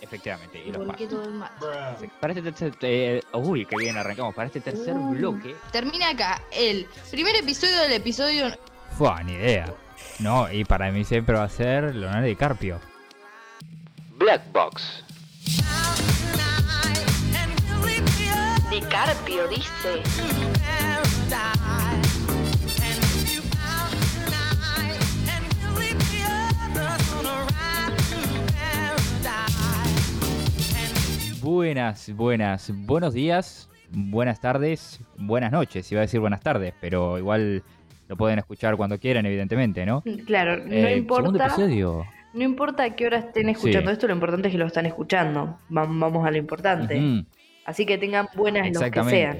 Efectivamente. Y los ¿Por qué pasos. todo el mal? Para este tercer. eh, uy, qué bien arrancamos. Para este tercer Uh. bloque. Termina acá el primer episodio del episodio. Fue ni idea. No, y para mí siempre va a ser Leonardo DiCaprio. Black Box. DiCarpio dice. Buenas, buenas, buenos días, buenas tardes, buenas noches. Iba a decir buenas tardes, pero igual lo pueden escuchar cuando quieran, evidentemente, ¿no? Claro, no Eh, importa. No importa a qué hora estén escuchando Sí. esto, lo importante es que lo están escuchando. Va- Vamos a lo importante. Así que tengan buenas los que sean.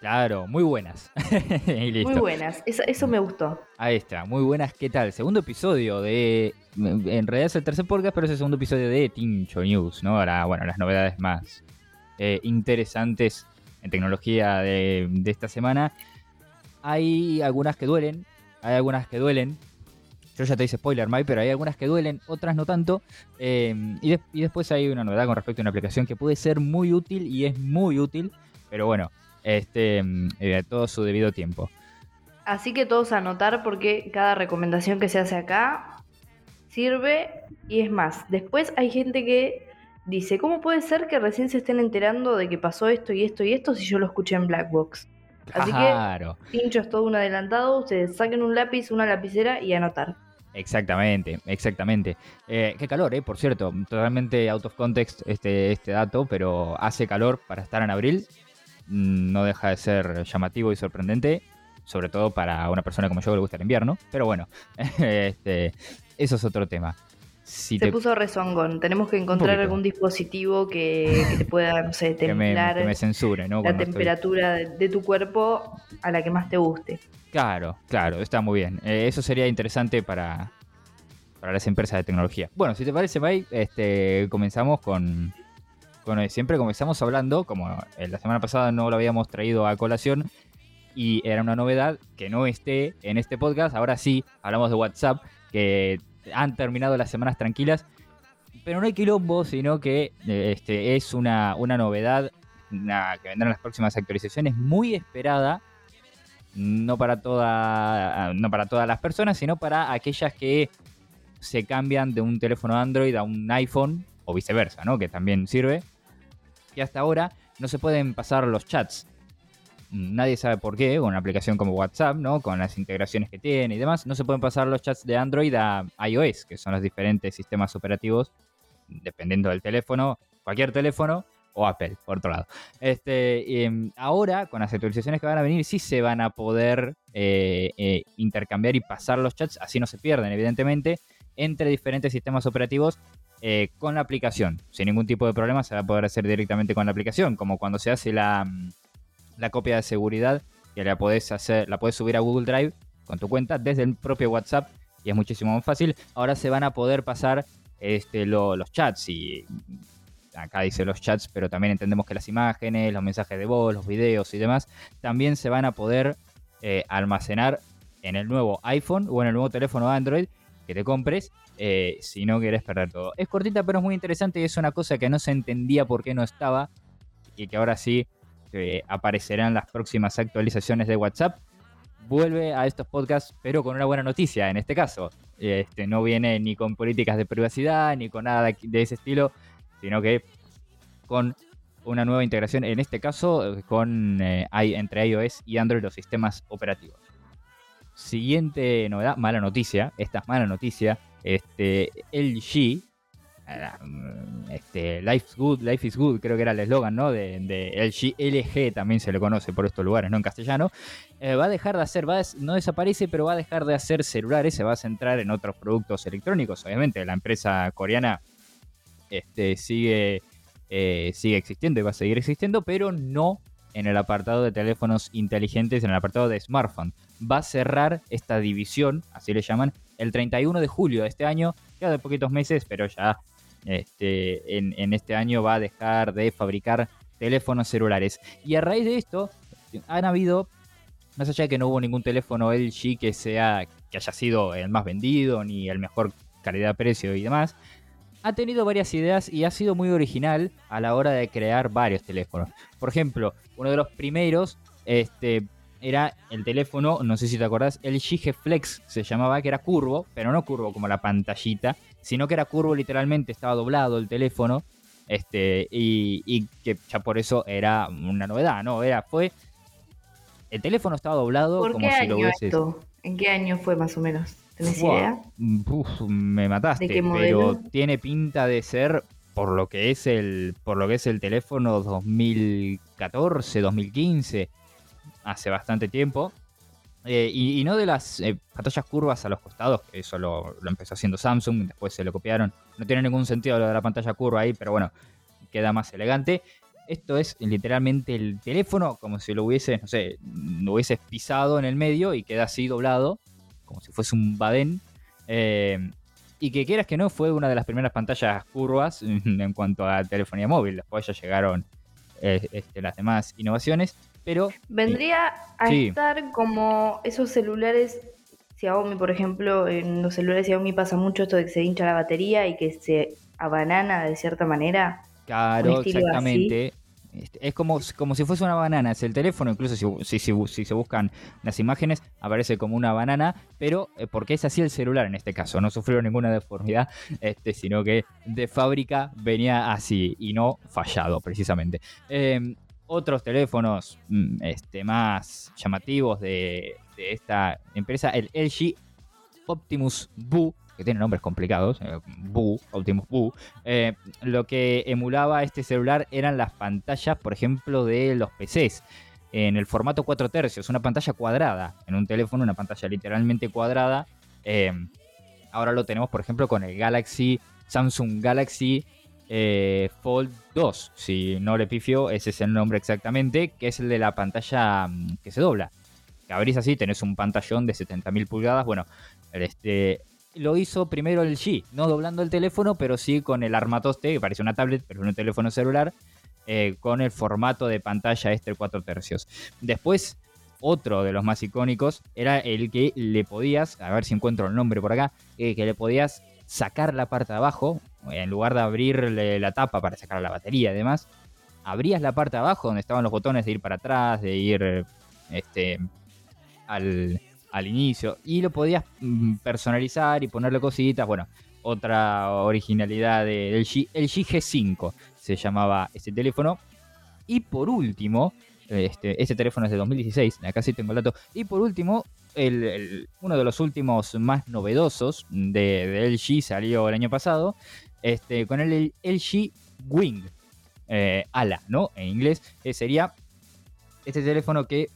Claro, muy buenas. y listo. Muy buenas. Eso, eso me gustó. Ahí está, muy buenas. ¿Qué tal? Segundo episodio de. En realidad es el tercer podcast, pero es el segundo episodio de Tincho News, ¿no? Ahora, bueno, las novedades más eh, interesantes en tecnología de, de esta semana. Hay algunas que duelen, hay algunas que duelen. Yo ya te hice spoiler, Mike, pero hay algunas que duelen, otras no tanto. Eh, y, de- y después hay una novedad con respecto a una aplicación que puede ser muy útil y es muy útil, pero bueno, este, mm, eh, todo su debido tiempo. Así que todos anotar porque cada recomendación que se hace acá sirve y es más. Después hay gente que dice, ¿cómo puede ser que recién se estén enterando de que pasó esto y esto y esto si yo lo escuché en Blackbox? Así que-. Pincho es todo un adelantado, ustedes saquen un lápiz, una lapicera y anotar. Exactamente, exactamente. Eh, qué calor, eh, por cierto, totalmente out of context este, este dato, pero hace calor para estar en abril. No deja de ser llamativo y sorprendente, sobre todo para una persona como yo que le gusta el invierno. Pero bueno, este, eso es otro tema. Si Se te- puso rezongón. Tenemos que encontrar algún dispositivo que, que te pueda, no sé, que me, templar que me censure, ¿no? la Cuando temperatura de, de tu cuerpo a la que más te guste. Claro, claro, está muy bien. Eh, eso sería interesante para, para las empresas de tecnología. Bueno, si te parece, May, este, comenzamos con, eh, siempre comenzamos hablando, como eh, la semana pasada no lo habíamos traído a colación y era una novedad que no esté en este podcast. Ahora sí, hablamos de WhatsApp, que han terminado las semanas tranquilas, pero no hay quilombo, sino que eh, este, es una, una novedad una- que vendrá en las próximas actualizaciones muy esperada no para toda no para todas las personas, sino para aquellas que se cambian de un teléfono Android a un iPhone o viceversa, ¿no? Que también sirve. Que hasta ahora no se pueden pasar los chats. Nadie sabe por qué, una aplicación como WhatsApp, ¿no? Con las integraciones que tiene y demás, no se pueden pasar los chats de Android a iOS, que son los diferentes sistemas operativos, dependiendo del teléfono, cualquier teléfono, o Apple, por otro lado. Este, em, ahora, con las actualizaciones que van a venir, sí se van a poder eh, eh, intercambiar y pasar los chats, así no se pierden, evidentemente, entre diferentes sistemas operativos eh, con la aplicación. Sin ningún tipo de problema se va a poder hacer directamente con la aplicación, como cuando se hace la, mm, la copia de seguridad, que la podés hacer, la podés subir a Google Drive con tu cuenta desde el propio WhatsApp y es muchísimo más fácil. Ahora se van a poder pasar este, lo- los chats y acá dice los chats, pero también entendemos que las imágenes, los mensajes de voz, los videos y demás, también se van a poder eh, almacenar en el nuevo iPhone o en el nuevo teléfono Android que te compres eh, si no querés perder todo. Es cortita, pero es muy interesante y es una cosa que no se entendía por qué no estaba y que ahora sí eh, aparecerá en las próximas actualizaciones de WhatsApp. Vuelve a estos podcasts, pero con una buena noticia en este caso. Este, no viene ni con políticas de privacidad ni con nada de, ese estilo, sino que con una nueva integración, en este caso eh, con entre iOS y Android los sistemas operativos. Siguiente novedad, mala noticia, esta es mala noticia, este, LG, eh, este, Life's Good, Life is Good, creo que era el eslogan, ¿no? De, de LG, LG también se le conoce por estos lugares, ¿no? En castellano, eh, va a dejar de hacer, va no desaparece, pero va a dejar de hacer celulares, se va a centrar en otros productos electrónicos, obviamente, la empresa coreana este, sigue, eh, sigue existiendo y va a seguir existiendo, pero no en el apartado de teléfonos inteligentes, en el apartado de smartphone. Va a cerrar esta división, así le llaman, el 31 de julio de este año, ya de poquitos meses, pero ya este, en, este año va a dejar de fabricar teléfonos celulares. Y a raíz de esto, han habido, más allá de que no hubo ningún teléfono LG que sea que haya sido el más vendido ni el mejor calidad-precio y demás, ha tenido varias ideas y ha sido muy original a la hora de crear varios teléfonos. Por ejemplo, uno de los primeros este, era el teléfono, no sé si te acordás, el G Flex se llamaba, que era curvo, pero no curvo como la pantallita, sino que era curvo literalmente, estaba doblado el teléfono, este, y, y que ya por eso era una novedad, ¿no? Era, fue, el teléfono estaba doblado ¿Por como qué si lo año hubieses... esto? ¿En qué año fue más o menos? ¿Tenés idea? uf, me mataste, ¿De qué pero tiene pinta de ser por lo que es el por lo que es el teléfono 2014, 2015, hace bastante tiempo. Eh, y, no de las eh, pantallas curvas a los costados, que eso lo, empezó haciendo Samsung, después se lo copiaron. No tiene ningún sentido lo de la pantalla curva ahí, pero bueno, queda más elegante. Esto es literalmente el teléfono, como si lo hubieses, no sé, lo hubieses pisado en el medio y queda así doblado, como si fuese un badén. Eh, y que quieras que no, fue una de las primeras pantallas curvas en cuanto a telefonía móvil. Después ya llegaron este, las demás innovaciones, pero Vendría a Sí. estar como esos celulares Xiaomi, por ejemplo, en los celulares Xiaomi pasa mucho esto de que se hincha la batería y que se abanana de cierta manera. Claro, exactamente. Es como, como si fuese una banana, es el teléfono, incluso si, se buscan las imágenes, aparece como una banana, pero eh, porque es así el celular en este caso, no sufrió ninguna deformidad, este, sino que de fábrica venía así y no fallado precisamente. Eh, otros teléfonos mm, este, más llamativos de, esta empresa, el LG Optimus Boo, que tiene nombres complicados, eh, Optimus Boo, eh, lo que emulaba este celular eran las pantallas, por ejemplo, de los PCs. En el formato 4 tercios, una pantalla cuadrada. En un teléfono, una pantalla literalmente cuadrada. Eh, ahora lo tenemos, por ejemplo, con el Galaxy, Samsung Galaxy eh, Fold 2. Si no le pifio, ese es el nombre exactamente, que es el de la pantalla mm, que se dobla. Que abrís así, tenés un pantallón de 70.000 pulgadas. Bueno, este, lo hizo primero el G, no doblando el teléfono, pero sí con el armatoste, que parece una tablet, pero es un teléfono celular, eh, con el formato de pantalla este 4 tercios. Después, otro de los más icónicos era el que le podías, a ver si encuentro el nombre por acá, eh, que le podías sacar la parte de abajo, en lugar de abrirle la tapa para sacar la batería y demás, abrías la parte de abajo donde estaban los botones de ir para atrás, de ir este, al, al inicio y lo podías mm, personalizar y ponerle cositas. Bueno, otra originalidad del G, el G5 se llamaba ese teléfono. Y por último, este, este teléfono es de 2016, acá sí tengo el dato. Y por último, el- uno de los últimos más novedosos de, de LG salió el año pasado, este, con el LG Wing, eh, ala, ¿no? En inglés, eh, sería este teléfono que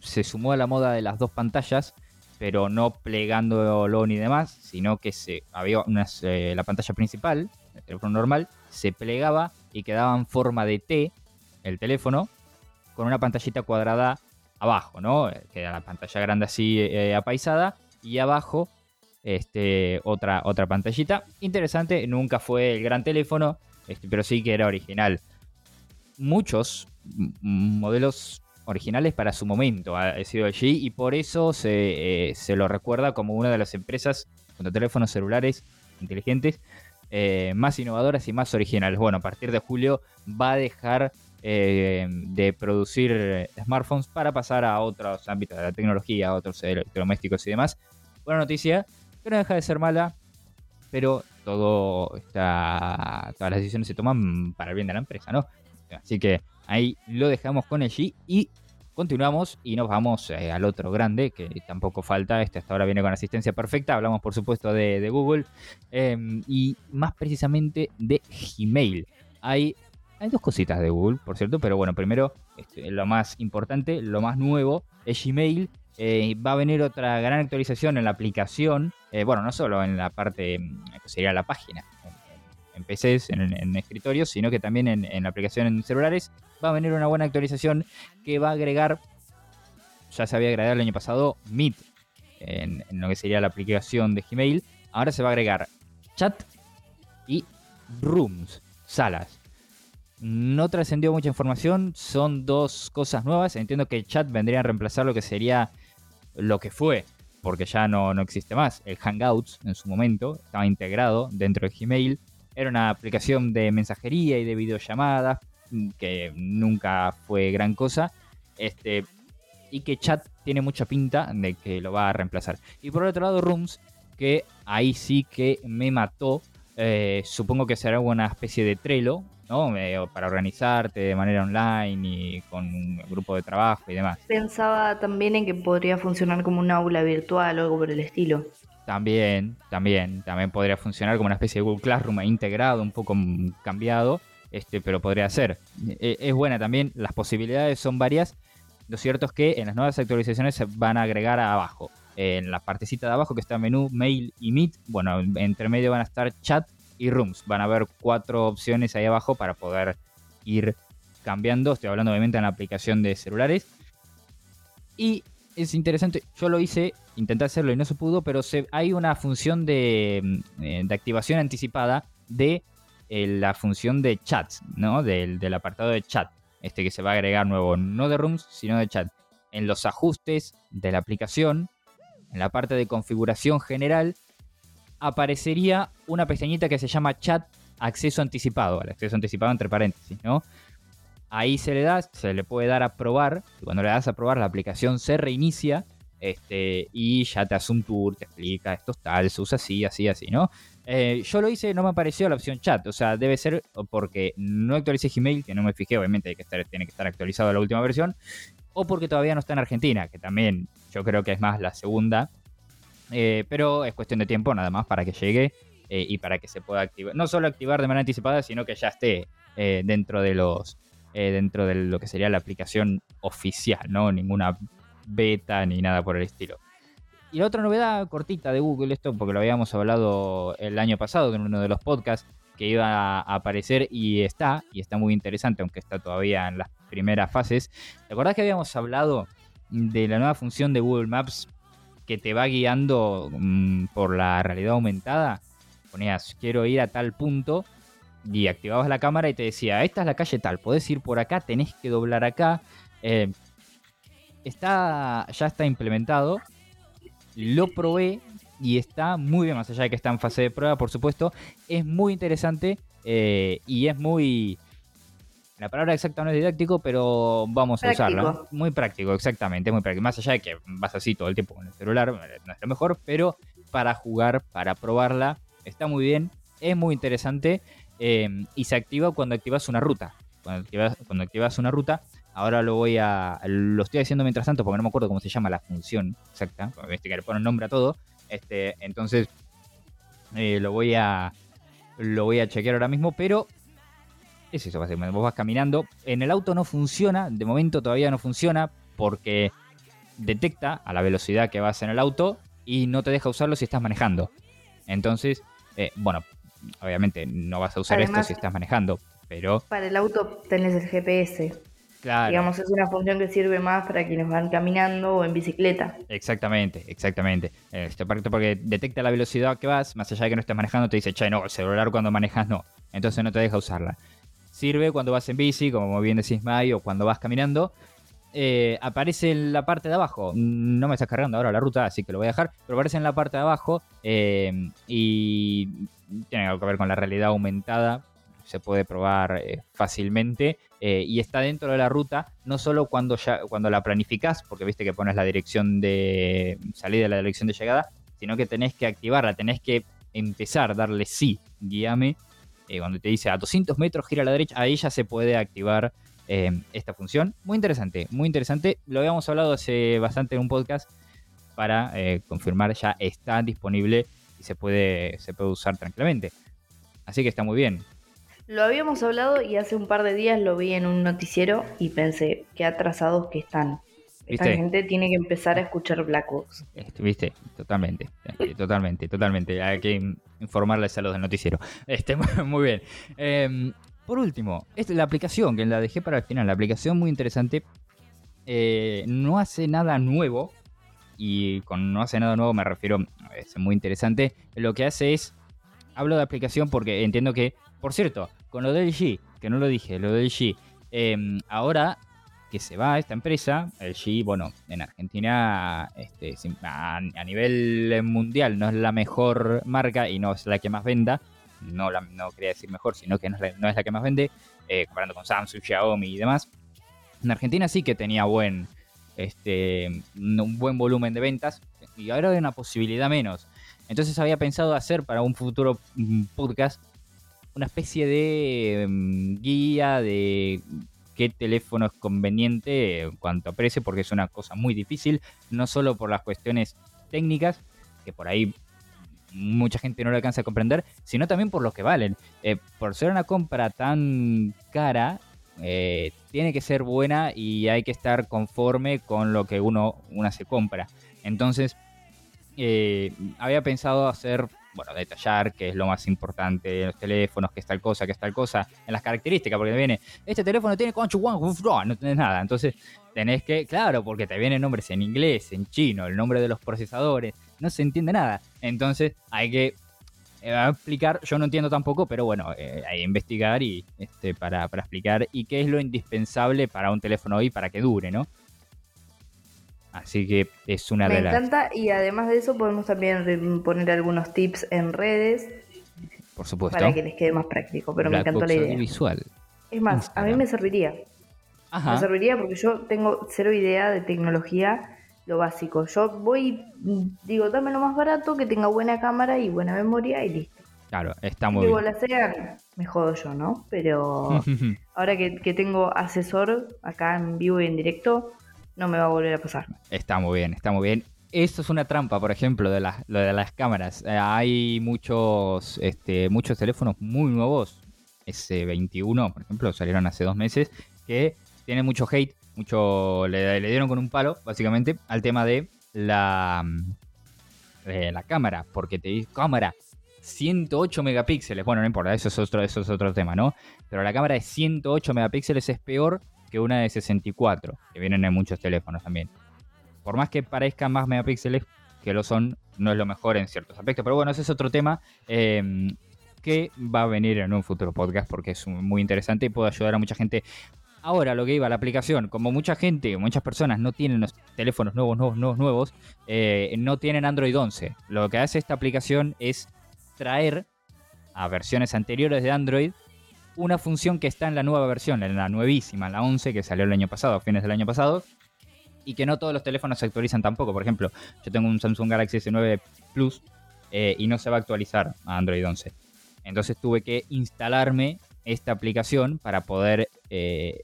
se sumó a la moda de las dos pantallas, pero no plegándolo ni demás, sino que se había eh, la pantalla principal, el teléfono normal, se plegaba y quedaba en forma de T el teléfono con una pantallita cuadrada abajo, ¿no? Eh, Queda la pantalla grande así eh, apaisada y abajo este, otra, otra pantallita. Interesante, nunca fue el gran teléfono, este, pero sí que era original. Muchos modelos originales para su momento ha sido allí y por eso se, eh, se lo recuerda como una de las empresas con teléfonos celulares inteligentes más innovadoras y más originales. Bueno, a partir de julio va a dejar eh, de producir smartphones para pasar a otros ámbitos de la tecnología, a otros electrodomésticos y demás. Buena noticia, que no deja de ser mala, pero todo todas las decisiones se toman para el bien de la empresa, ¿no? Así que ahí lo dejamos con el G y continuamos y nos vamos eh, al otro grande, que tampoco falta, este hasta ahora viene con asistencia perfecta, hablamos por supuesto de, de Google eh, y más precisamente de Gmail. Hay, hay dos cositas de Google, por cierto, pero bueno, primero este, lo más importante, lo más nuevo es Gmail. Eh, va a venir otra gran actualización en la aplicación, eh, bueno, no solo en la parte mm, que sería la página, en, PCs, en, escritorios, sino que también en, la aplicación en celulares. Va a venir una buena actualización que va a agregar, ya se había agregado el año pasado, Meet en lo que sería la aplicación de Gmail. Ahora se va a agregar chat y rooms, salas. No trascendió mucha información, son dos cosas nuevas. Entiendo que el chat vendría a reemplazar lo que sería lo que fue, porque ya no, no existe más. El Hangouts en su momento estaba integrado dentro de Gmail. era una aplicación de mensajería y de videollamadas mm, que nunca fue gran cosa. Este, y que chat tiene mucha pinta de que lo va a reemplazar. Y por otro lado, Rooms, que ahí sí que me mató. Eh, supongo que será una especie de Trello, ¿no? Para organizarte de manera online y con un grupo de trabajo y demás. Pensaba también en que podría funcionar como un aula virtual o algo por el estilo. También, también, también podría funcionar como una especie de Google Classroom integrado, un poco cambiado, este, pero podría ser. E, es buena también, las posibilidades son varias. Lo cierto es que en las nuevas actualizaciones se van a agregar abajo. En la partecita de abajo que está menú, mail y meet, bueno, entre medio van a estar chat y rooms. Van a haber cuatro opciones ahí abajo para poder ir cambiando. Estoy hablando obviamente en la aplicación de celulares. Y es interesante, yo lo hice, intenté hacerlo y no se pudo, pero hay una función de, mm, eh, activación anticipada de eh, la función de chat, ¿no? Del, del, apartado de chat, este que se va a agregar nuevo, no de rooms, sino de chat. En los ajustes de la aplicación, en la parte de configuración general, aparecería una pestañita que se llama chat acceso anticipado, el acceso anticipado entre paréntesis, ¿no? Ahí se le da, se le puede dar a probar. Y cuando le das a probar, la aplicación se reinicia. Este, y ya te hace un tour, te explica esto es tal, se usa así, así, así, ¿no? Eh, yo lo hice, no me apareció la opción chat, o sea, debe ser porque no actualicé Gmail, que no me fijé, obviamente hay que estar, tiene que estar actualizado la última versión, o porque todavía no está en Argentina, que también yo creo que es más la segunda, eh, pero es cuestión de tiempo nada más para que llegue eh, y para que se pueda activar, no solo activar de manera anticipada, sino que ya esté dentro de los eh, dentro de lo que sería la aplicación oficial, ¿no? Ninguna beta ni nada por el estilo. Y la otra novedad cortita de Google, esto porque lo habíamos hablado el año pasado en uno de los podcasts, que iba a aparecer y está, y está muy interesante, aunque está todavía en las primeras fases. ¿Te acordás que habíamos hablado de la nueva función de Google Maps que te va guiando mm, por la realidad aumentada? Ponías, quiero ir a tal punto y activabas la cámara y te decía, esta es la calle tal, podés ir por acá, tenés que doblar acá. Eh, está, ya está implementado, lo probé y está muy bien, más allá de que está en fase de prueba, por supuesto, es muy interesante eh, y es muy... La palabra exacta no es didáctico, pero vamos a usarla. Muy práctico, exactamente, muy práctico. Más allá de que vas así todo el tiempo con el celular, no es lo mejor, pero para jugar, para probarla, está muy bien, es muy interesante. Em, y se activa cuando activas una ruta. Cuando activas, cuando activas una ruta, ahora lo voy a. Lo estoy haciendo mientras tanto porque no me acuerdo cómo se llama la función exacta. Este, que le pone nombre a todo. Este, entonces eh, lo voy a. Lo voy a chequear ahora mismo, pero es eso, básicamente. Vos vas caminando. En el auto no funciona, de momento todavía no funciona porque detecta a la velocidad que vas en el auto y no te deja usarlo si estás manejando. Entonces, eh, bueno, obviamente no vas a usar esto si estás manejando, pero... Para el auto tenés el GPS. Claro. Digamos, es una función que sirve más para quienes van caminando o en bicicleta. Exactamente, exactamente. Este, porque detecta la velocidad que vas, más allá de que no estés manejando, te dice, che, no, el celular cuando manejas no. Entonces no te deja usarla. Sirve cuando vas en bici, como bien decís May, o cuando vas caminando. Eh, aparece en la parte de abajo. No me estás cargando ahora la ruta, así que lo voy a dejar. Pero aparece en la parte de abajo eh, y tiene algo que ver con la realidad aumentada, se puede probar eh, fácilmente y está dentro de la ruta, no solo cuando, ya, cuando la planificas, porque viste que pones la dirección de salida y la dirección de llegada, sino que tenés que activarla, tenés que empezar, darle sí, guíame. Eh, cuando te dice a 200 metros gira a la derecha, ahí ya se puede activar esta función. Muy interesante, muy interesante. Lo habíamos hablado hace bastante en un podcast para confirmar, ya está disponible y se puede, se puede usar tranquilamente. Así que está muy bien. Lo habíamos hablado y hace un par de días lo vi en un noticiero y pensé, qué atrasados que están. Esta gente tiene que empezar a escuchar Black Box. Este, Viste, totalmente, totalmente, totalmente. Hay que informarles a los del noticiero. Este, muy bien. Em, por último, esta, la aplicación, que la dejé para el final, la aplicación muy interesante, eh, no hace nada nuevo, y con no hace nada nuevo me refiero, es muy interesante, lo que hace es, hablo de aplicación porque entiendo que, por cierto, con lo del G, que no lo dije, lo del G, em, ahora que se va esta empresa, el G, bueno, en Argentina este, a, nivel mundial no es la mejor marca y no es la que más venda, no, no quería decir mejor, sino que no es la, no es la que más vende, eh, comparando con Samsung, Xiaomi y demás. En Argentina sí que tenía buen, este, un buen volumen de ventas y ahora hay una posibilidad menos. Entonces había pensado hacer para un futuro mm, podcast una especie de mm, guía de qué teléfono es conveniente en cuanto a precio, porque es una cosa muy difícil, no solo por las cuestiones técnicas, que por ahí mucha gente no lo alcanza a comprender, sino también por lo que valen. Eh, por ser una compra tan cara, eh, tiene que ser buena y hay que estar conforme con lo que uno una se compra. Entonces, eh, había pensado hacer, bueno, detallar qué es lo más importante de los teléfonos, qué es tal cosa, qué es tal cosa, en las características, porque viene, este teléfono tiene concho no tenés nada. Entonces, tenés que, claro, porque te vienen nombres en inglés, en chino, el nombre de los procesadores, no se entiende nada. Entonces, hay que eh, explicar, yo no entiendo tampoco, pero bueno, eh, hay que investigar y este, para, para explicar y qué es lo indispensable para un teléfono hoy para que dure, ¿no? Así que es una Me de las... encanta y además de eso podemos también poner algunos tips en redes Por supuesto. para que les quede más práctico, pero me encantó Box la idea. Visual. Es más, a mí me serviría. Me Ajá. serviría porque yo tengo cero idea de tecnología, lo básico. Yo voy, digo, dame lo más barato, que tenga buena cámara y buena memoria y listo. Claro, está muy igual bien. la sean, me jodo yo, ¿no? Pero ahora que, que tengo asesor acá en vivo y en directo, no me va a volver a pasar. Está muy bien, está muy bien. Esto es una trampa, por ejemplo, de las, lo de las cámaras. Eh, hay muchos, este, muchos teléfonos muy nuevos, S21, por ejemplo, salieron hace dos meses, que tienen mucho hate, mucho le, le dieron con un palo, básicamente, al tema de la, mm, eh, la cámara, porque te dice cámara 108 megapíxeles. Bueno, no importa, eso es otro, eso es otro tema, ¿no? Pero la cámara de 108 megapíxeles es peor que una de 64, que vienen en muchos teléfonos también. Por más que parezcan más megapíxeles, que lo son, no es lo mejor en ciertos aspectos. Pero bueno, ese es otro tema eh, que va a venir en un futuro podcast porque es muy interesante y puede ayudar a mucha gente. Ahora, lo que iba, la aplicación, como mucha gente, muchas personas no tienen los teléfonos nuevos, nuevos, nuevos, nuevos, eh, no tienen Android 11. Lo que hace esta aplicación es traer a versiones anteriores de Android una función que está en la nueva versión, en la nuevísima, la 11, que salió el año pasado, a fines del año pasado, y que no todos los teléfonos se actualizan tampoco. Por ejemplo, yo tengo un Samsung Galaxy S9 Plus eh, y no se va a actualizar a Android 11. Entonces tuve que instalarme esta aplicación para poder eh,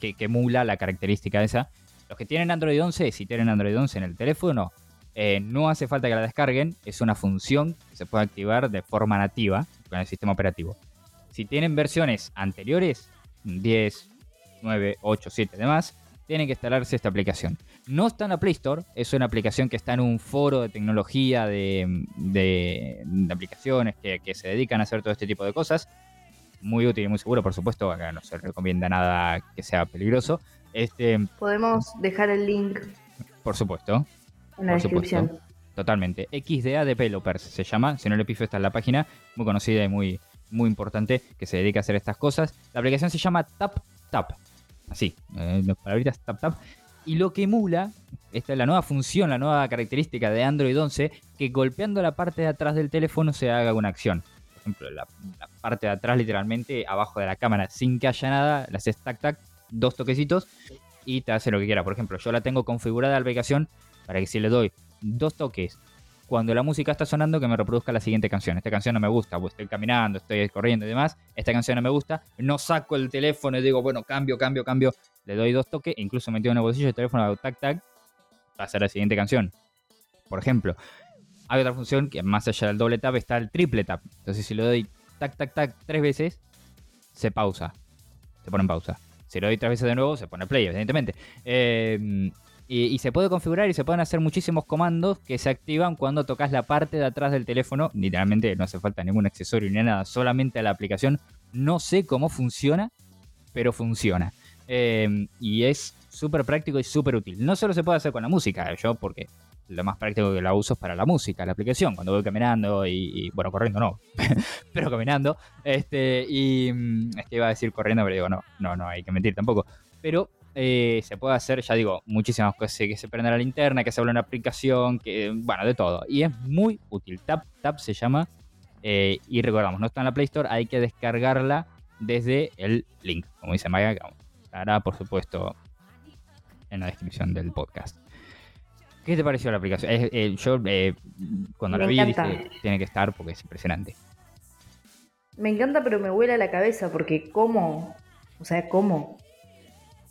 que, que emula la característica esa. Los que tienen Android 11, si tienen Android 11 en el teléfono, eh, no hace falta que la descarguen. Es una función que se puede activar de forma nativa con el sistema operativo. Si tienen versiones anteriores, 10, 9, 8, 7 y demás, tienen que instalarse esta aplicación. No está en la Play Store, es una aplicación que está en un foro de tecnología, de, de- de aplicaciones que, que se dedican a hacer todo este tipo de cosas. Muy útil y muy seguro, por supuesto, acá no se recomienda nada que sea peligroso. Este, Podemos dejar el link por supuesto, en la Por supuesto. descripción. Totalmente. XDA Developers se llama. Si no le pifo, está en la página. Muy conocida y muy, muy importante que se dedica a hacer estas cosas. La aplicación se llama Tap Tap. Así, eh, las palabritas Tap Tap. Y lo que emula, esta es la nueva función, la nueva característica de Android 11, que golpeando la parte de atrás del teléfono se haga una acción. Por ejemplo, la, parte de atrás, literalmente, abajo de la cámara, sin que haya nada, le haces tac tac, dos toquecitos y te hace lo que quiera. Por ejemplo, yo la tengo configurada la aplicación para que si le doy dos toques cuando la música está sonando que me reproduzca la siguiente canción. Esta canción no me gusta, pues estoy caminando, estoy corriendo y demás. Esta canción no me gusta. No saco el teléfono y digo, bueno, cambio, cambio, cambio. Le doy dos toques, incluso metido en el bolsillo el teléfono, hago tac, tac, pasa a la siguiente canción. Por ejemplo, hay otra función que más allá del doble tap está el triple tap. Entonces si le doy tac, tac, tac tres veces, se pausa. Se pone en pausa. Si le doy tres veces de nuevo, se pone play, evidentemente. Eh, y, se puede configurar y se pueden hacer muchísimos comandos que se activan cuando tocas la parte de atrás del teléfono. Literalmente no hace falta ningún accesorio ni nada, solamente la aplicación. No sé cómo funciona, pero funciona. Eh, y es súper práctico y súper útil. No solo se puede hacer con la música, yo porque lo más práctico que la uso es para la música, la aplicación, cuando voy caminando y, y, bueno, corriendo no, pero caminando. Este, y mm, es que iba a decir corriendo, pero digo, no, no, no, hay que mentir tampoco. Pero eh, se puede hacer, ya digo, muchísimas cosas, que se prenda la linterna, que se habla una aplicación, que, bueno, de todo. Y es muy útil. Tap, Tap se llama Eh, y recordamos, no está en la Play Store, hay que descargarla desde el link, como dice Maya, estará por supuesto en la descripción del podcast. ¿Qué te pareció la aplicación? Eh, eh, yo cuando Me la vi dije, tiene que estar porque es impresionante. Me encanta, pero me vuela la cabeza porque ¿cómo? O sea, ¿cómo?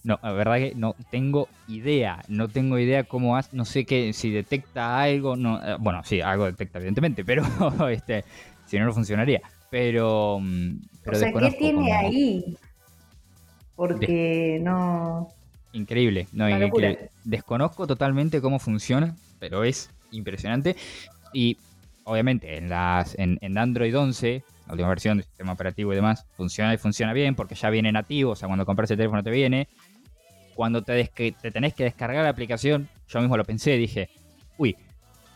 No, la verdad que no tengo idea, no tengo idea cómo hace, no sé qué, si detecta algo, no, eh, bueno, sí, algo detecta evidentemente, pero este, si no, no funcionaría. Pero, mm, pero o sea, ¿qué tiene cómo- ahí? Porque no... Increíble, no, increíble. Desconozco totalmente cómo funciona, pero es impresionante. Y obviamente en las en, en Android 11, la última versión del sistema operativo y demás, funciona y funciona bien porque ya viene nativo, o sea, cuando compras el teléfono te viene. Cuando te, te tenés que descargar la aplicación, yo mismo lo pensé, dije, uy,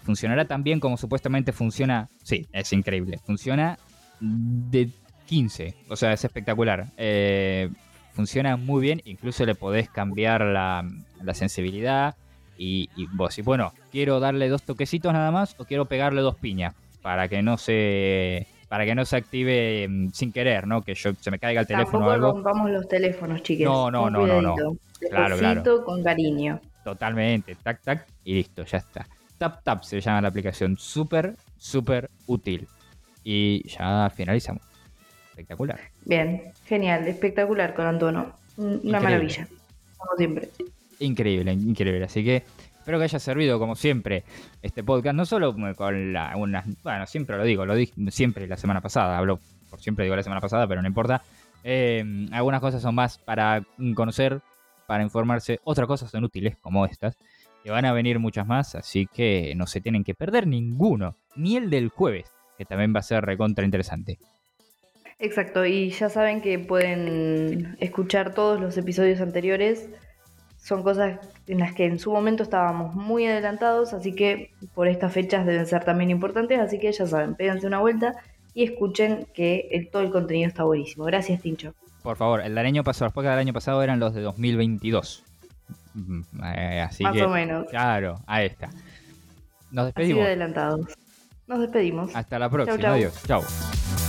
¿funcionará tan bien como supuestamente funciona? Sí, es increíble. Funciona de 15, o sea, es espectacular. Eh, funciona muy bien, incluso le podés cambiar la, la sensibilidad y, y vos decís, bueno, quiero darle dos toquecitos nada más o quiero pegarle dos piñas para que no se para que no se active mm, sin querer, ¿no? Que yo se me caiga el teléfono o Tampoco algo. rompamos los teléfonos, chiques. No, no, no, no, no. Claro, Despacito, con cariño. Totalmente, tac, tac, y listo, ya está. Tap Tap se llama la aplicación, súper, súper útil. Y ya finalizamos. Espectacular. Bien, genial, espectacular con Antono. Un- Una Increíble. maravilla. Como siempre. Increíble, increíble. Así que espero que haya servido, como siempre, este podcast. No solo con la. Bueno, siempre lo digo, lo dije siempre la semana pasada. Hablo por siempre, digo la semana pasada, pero no importa. Eh, algunas cosas son más para conocer, para informarse. Otras cosas son útiles, como estas. Y van a venir muchas más, así que no se tienen que perder ninguno. Ni el del jueves, que también va a ser recontra interesante. Exacto, y ya saben que pueden escuchar todos los episodios anteriores. Son cosas en las que en su momento estábamos muy adelantados, así que por estas fechas deben ser también importantes, así que ya saben, péganse una vuelta y escuchen que todo el contenido está buenísimo. Gracias, Tincho. Por favor, el del año pasado, los podcasts del año pasado eran los de 2022. Mm, eh, así Más que, o menos. claro, ahí está. Nos Así de despedimos. adelantados. Nos despedimos. Hasta la próxima. chau. Adiós. Chao.